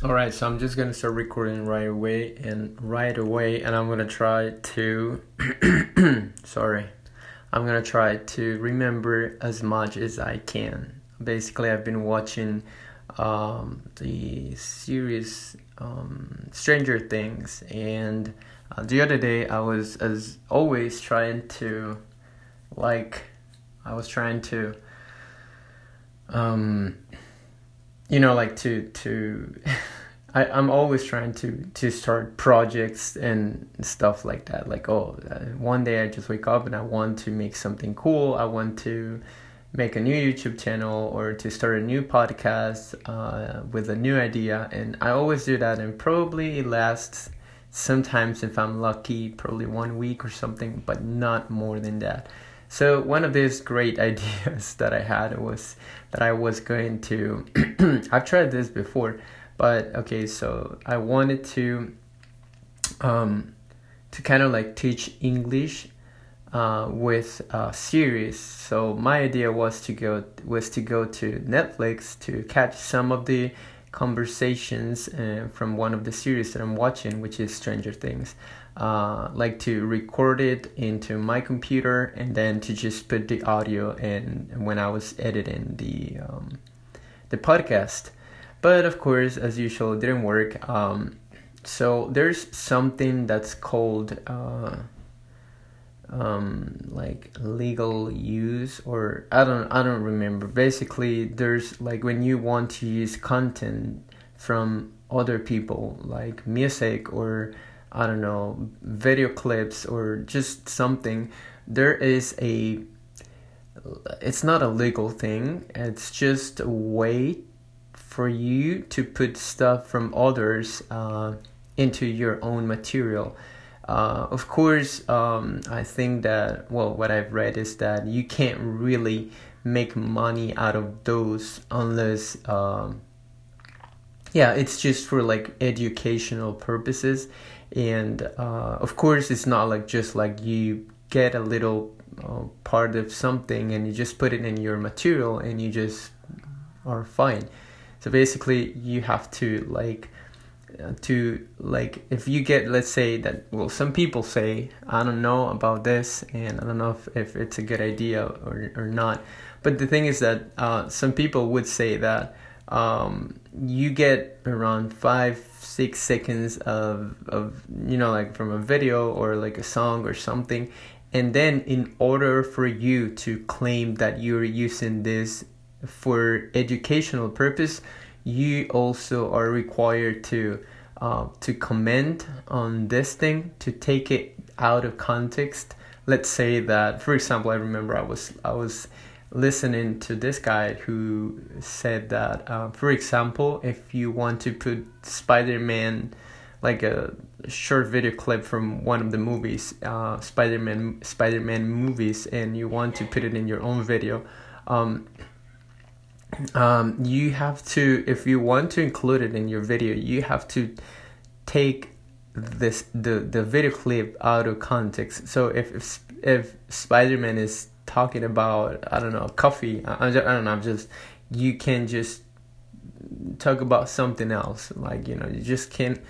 All right, so I'm just gonna start recording right away and right away, and I'm gonna try to. sorry, I'm gonna try to remember as much as I can. Basically, I've been watching um, the series um, Stranger Things, and uh, the other day I was, as always, trying to, like, I was trying to. Um, you know like to to I, I'm always trying to to start projects and stuff like that. Like, oh, uh, one day I just wake up and I want to make something cool. I want to make a new YouTube channel or to start a new podcast uh, with a new idea. And I always do that, and probably it lasts sometimes, if I'm lucky, probably one week or something, but not more than that. So one of these great ideas that I had was that I was going to. I've tried this before, but okay. So I wanted to, um, to kind of like teach English, uh, with a series. So my idea was to go was to go to Netflix to catch some of the conversations uh, from one of the series that I'm watching, which is Stranger Things uh, like to record it into my computer and then to just put the audio in when I was editing the um, the podcast. But of course, as usual, it didn't work. Um, so there's something that's called uh, um, like legal use, or I don't I don't remember. Basically, there's like when you want to use content from other people, like music or I don't know, video clips or just something, there is a it's not a legal thing. It's just a way for you to put stuff from others uh, into your own material. Uh, of course, um, I think that, well, what I've read is that you can't really make money out of those unless, um, yeah, it's just for like educational purposes. And uh, of course it's not like just like you get a little uh, part of something and you just put it in your material and you just are fine. So basically you have to like to like if you get let's say that well some people say i don't know about this and i don't know if, if it's a good idea or, or not. But the thing is that uh, some people would say that um, you get around five six seconds of of you know like from a video or like a song or something and then in order for you to claim that you're using this for educational purpose you also are required to uh, to comment on this thing to take it out of context. Let's say that for example i remember i was i was listening to this guy who said that, uh, for example, if you want to put Spider Man, like a short video clip from one of the movies, uh, Spider Man Spider Man movies, and you want to put it in your own video, um, um, you have to if you want to include it in your video, you have to take this the the video clip out of context. So if if, if Spider Man is talking about I don't know coffee. I, I, don't know. I'm just you can just talk about something else. Like you know, you just can't.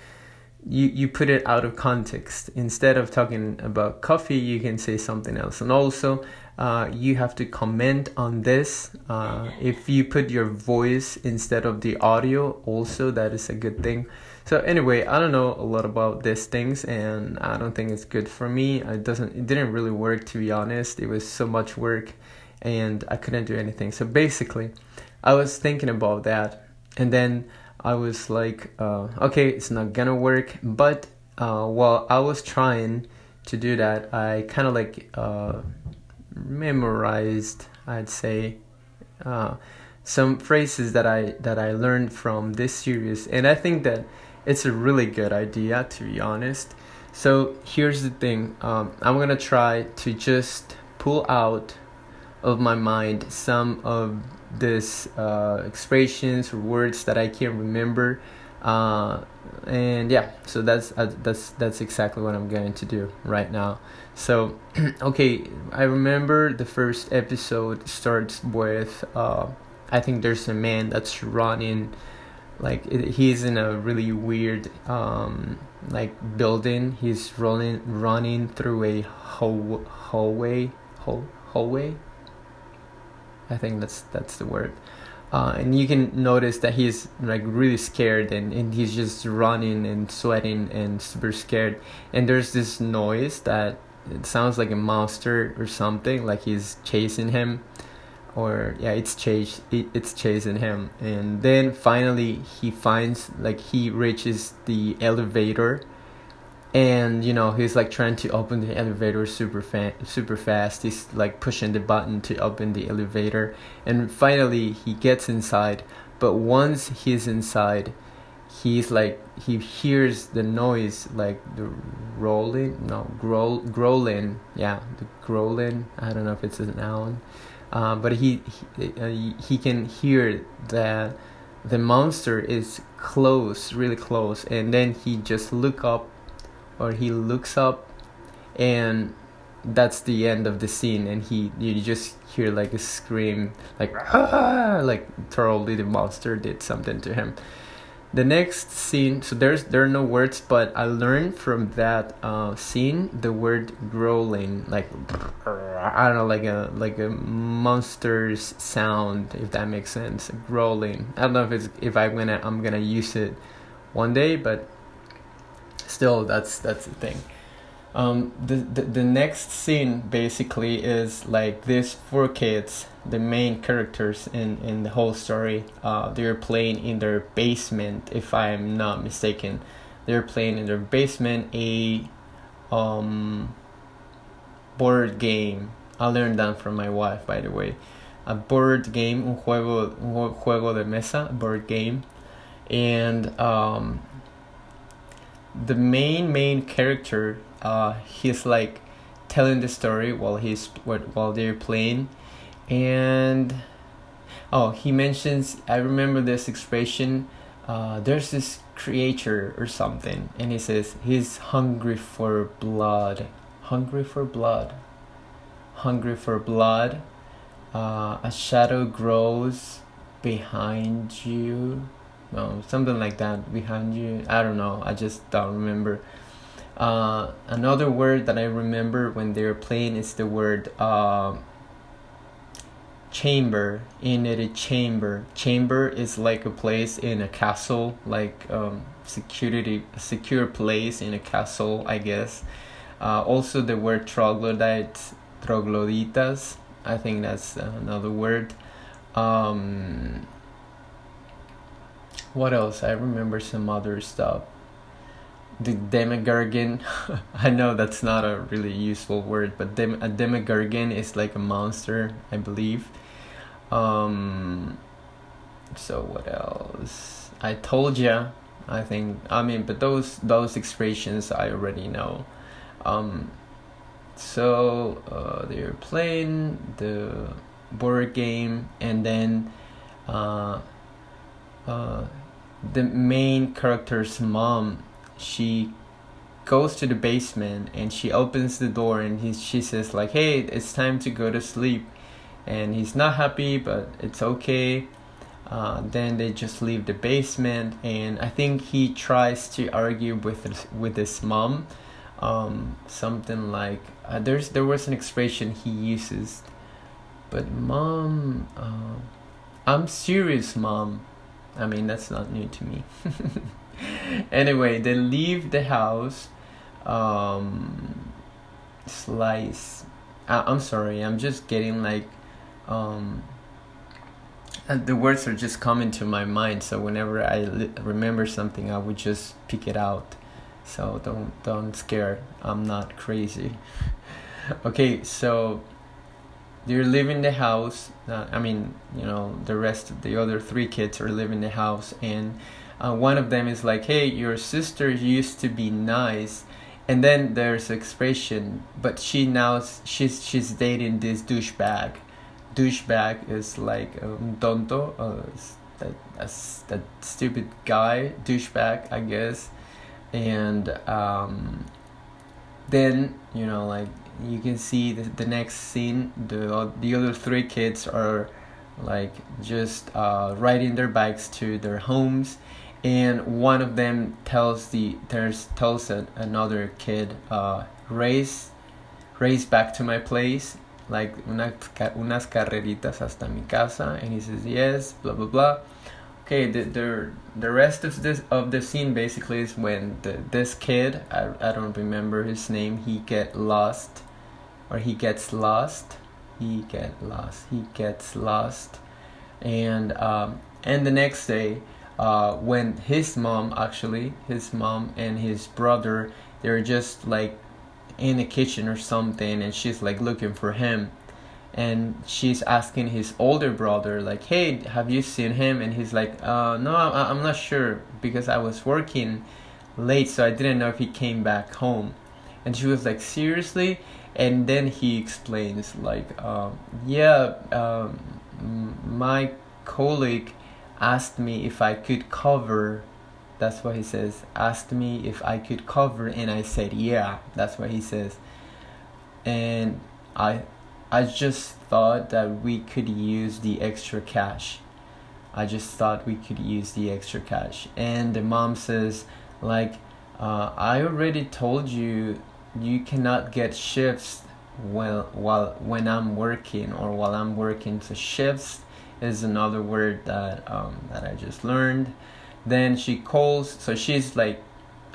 You you put it out of context. Instead of talking about coffee, you can say something else. And also, uh, you have to comment on this. Uh, if you put your voice instead of the audio, also that is a good thing. So anyway, I don't know a lot about these things, and I don't think it's good for me. It doesn't. It didn't really work to be honest. It was so much work, and I couldn't do anything. So basically, I was thinking about that, and then I was like, uh, okay, it's not gonna work. But uh, while I was trying to do that, I kind of like uh, memorized, I'd say. Uh, some phrases that I that I learned from this series, and I think that it's a really good idea to be honest. So here's the thing um, I'm gonna try to just pull out of my mind some of these uh, expressions or words that I can't remember. Uh, and yeah, so that's uh, that's that's exactly what I'm going to do right now. So, okay, I remember the first episode starts with uh, I think there's a man that's running like he's in a really weird um like building. He's rolling running through a hall, hallway hall, hallway? I think that's that's the word uh, and you can notice that he's like really scared and, and he's just running and sweating and super scared. And there's this noise that it sounds like a monster or something like he's chasing him. Or yeah it's chase it, it's chasing him. And then finally he finds like he reaches the elevator and you know he's like trying to open the elevator super fa- super fast. He's like pushing the button to open the elevator. And finally he gets inside. But once he's inside he's like he hears the noise like the rolling no growl growling. Yeah the growling. I don't know if it's a noun uh, but he he, uh, he can hear that the monster is close really close. And then he just look up or he looks up and that's the end of the scene and he you just hear like a scream like ah! like totally the monster did something to him. The next scene so there's there are no words but i learned from that uh, scene the word growling like i don't know like a like a monster's sound if that makes sense. Growling. I don't know if it's if i'm gonna i'm gonna use it one day but still that's that's the thing. Um, the, the the next scene basically is like these four kids the main characters in in the whole story uh, they're playing in their basement if i'm not mistaken. They're playing in their basement a um board game. I learned that from my wife by the way. A board game un juego un juego de mesa board game. And um the main main character uh he's like telling the story while he's while they're playing. And oh he mentions i remember this expression uh there's this creature or something and he says he's hungry for blood. Hungry for blood. Hungry for blood. Uh, a shadow grows behind you no, something like that behind you. I don't know. I just don't remember. Uh, another word that I remember when they were playing is the word uh, chamber. In it, a chamber. Chamber is like a place in a castle, like um, security, secure place in a castle, I guess. Uh, also, the word troglodytes, trogloditas. I think that's another word. Um, what else? I remember some other stuff. The Demogorgon. I know that's not a really useful word, but dem- a Demogorgon is like a monster, I believe. Um. So what else? I told ya. I think. I mean, but those those expressions I already know. Um. So uh, they're playing the board game, and then. Uh, uh, the main character's mom, she goes to the basement and she opens the door and he, she says like, "Hey, it's time to go to sleep," and he's not happy, but it's okay. Uh, then they just leave the basement, and I think he tries to argue with his, with his mom, um, something like uh, there's there was an expression he uses, but mom, uh, I'm serious, mom. I mean, that's not new to me. anyway, they leave the house. Um, slice. I, I'm sorry, I'm just getting like. Um, the words are just coming to my mind so whenever i li- remember something i would just pick it out so don't don't scare i'm not crazy okay so they're leaving the house. Uh, I mean, you know, the rest of the other three kids are leaving the house, and uh, one of them is like, "Hey, your sister used to be nice," and then there's expression, but she now she's she's dating this douchebag. Douchebag is like um, tonto, uh, that that stupid guy, douchebag, I guess, and um, then you know like you can see the, the next scene the the other three kids are like just uh, riding their bikes to their homes and one of them tells the there's tells a, another kid uh, race race back to my place like una, unas carreritas hasta mi casa and he says yes blah blah blah. Okay the the, the rest of this of the scene basically is when the, this kid I, I don't remember his name he get lost or he gets lost he get lost he gets lost. And um, and the next day uh, when his mom actually his mom and his brother they're just like in the kitchen or something and she's like looking for him. And she's asking his older brother like hey have you seen him? And he's like uh, no I- i'm not sure because i was working late so i didn't know if he came back home. And she was like seriously and then he explains like um, yeah um, my colleague asked me if I could cover. That's what he says. Asked me if I could cover, and I said yeah. That's what he says. And I, I just thought that we could use the extra cash. I just thought we could use the extra cash. And the mom says, like, uh, I already told you, you cannot get shifts while while when I'm working or while I'm working. So shifts is another word that um, that I just learned. Then she calls, so she's like,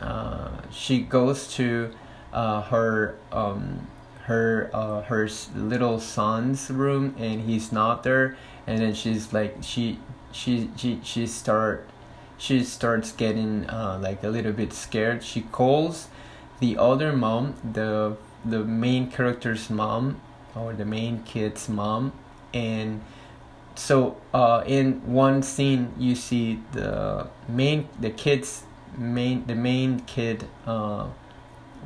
uh, she goes to uh, her um, her uh, her little son's room, and he's not there. And then she's like, she she she she start she starts getting uh, like a little bit scared. She calls the other mom, the the main character's mom, or the main kid's mom, and so uh, in one scene you see the main the kids main the main kid uh,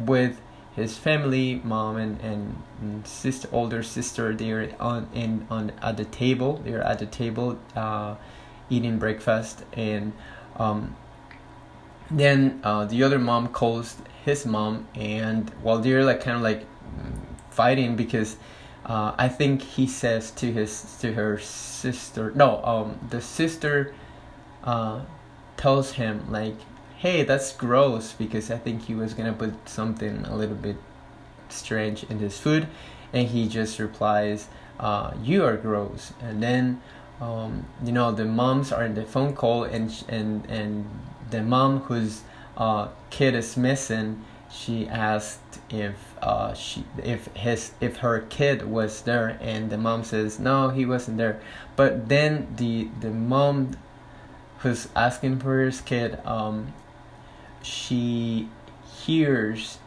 with his family mom and, and sister older sister they're on in on at the table they're at the table uh, eating breakfast and um, then uh, the other mom calls his mom and while they're like kind of like fighting because uh, I think he says to his to her sister. No, um, the sister uh, tells him like, "Hey, that's gross," because I think he was gonna put something a little bit strange in his food, and he just replies, uh, "You are gross." And then, um, you know, the moms are in the phone call, and and and the mom whose uh, kid is missing she asked if uh, she if his if her kid was there and the mom says no he wasn't there. But then the the mom who's asking for his kid um, she hears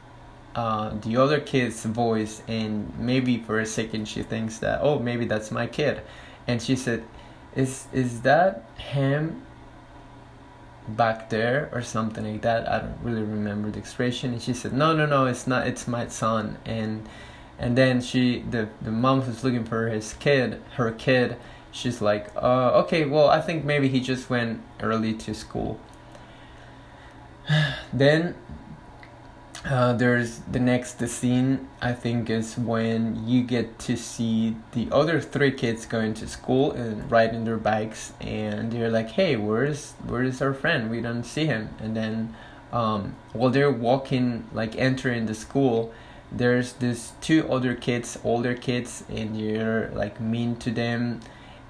uh, the other kid's voice and maybe for a second she thinks that oh maybe that's my kid. And she said is is that him back there or something like that. I don't really remember the expression. And she said, "No, no, no, it's not. It's my son." And and then she, the the mom who's looking for his kid, her kid, she's like, uh, "Okay, well, I think maybe he just went early to school." then uh, there's the next scene I think is when you get to see the other three kids going to school and riding their bikes and they're like hey where's where's our friend? We don't see him. And then um, while they're walking like entering the school there's this two other kids older kids and you're like mean to them.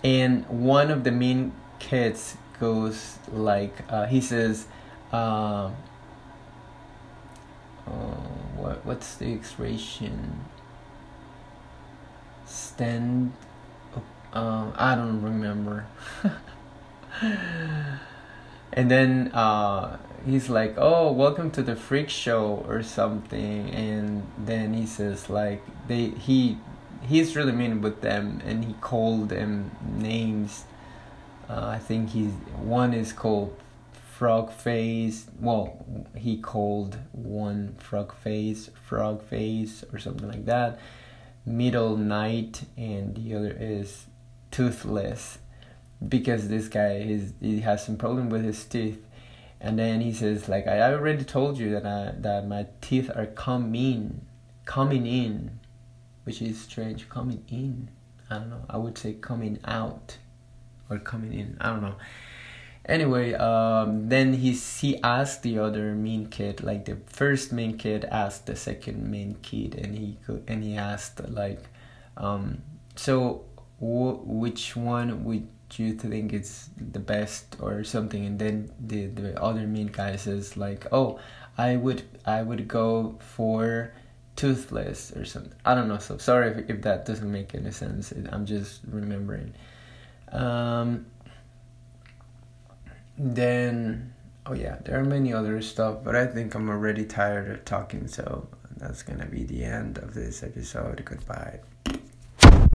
And one of the mean kids goes like uh, he says uh, uh, what what's the expression? Stand. Uh, I don't remember. and then uh, he's like, "Oh, welcome to the freak show" or something, and then he says like they he he's really mean with them, and he called them names. Uh, I think he's one is called frog face well he called one frog face frog face or something like that middle night and the other is toothless because this guy is he has some problem with his teeth and then he says like i already told you that I, that my teeth are coming coming in which is strange coming in i don't know i would say coming out or coming in. I don't know. Anyway, um, then he he asked the other main kid, like the first main kid asked the second main kid, and he and he asked like, um, so wh- which one would you think is the best or something? And then the the other main guy says like, oh, I would I would go for toothless or something. I don't know. So sorry if, if that doesn't make any sense. I'm just remembering. Um, then, oh yeah, there are many other stuff, but I think I'm already tired of talking. So that's gonna be the end of this episode. Goodbye.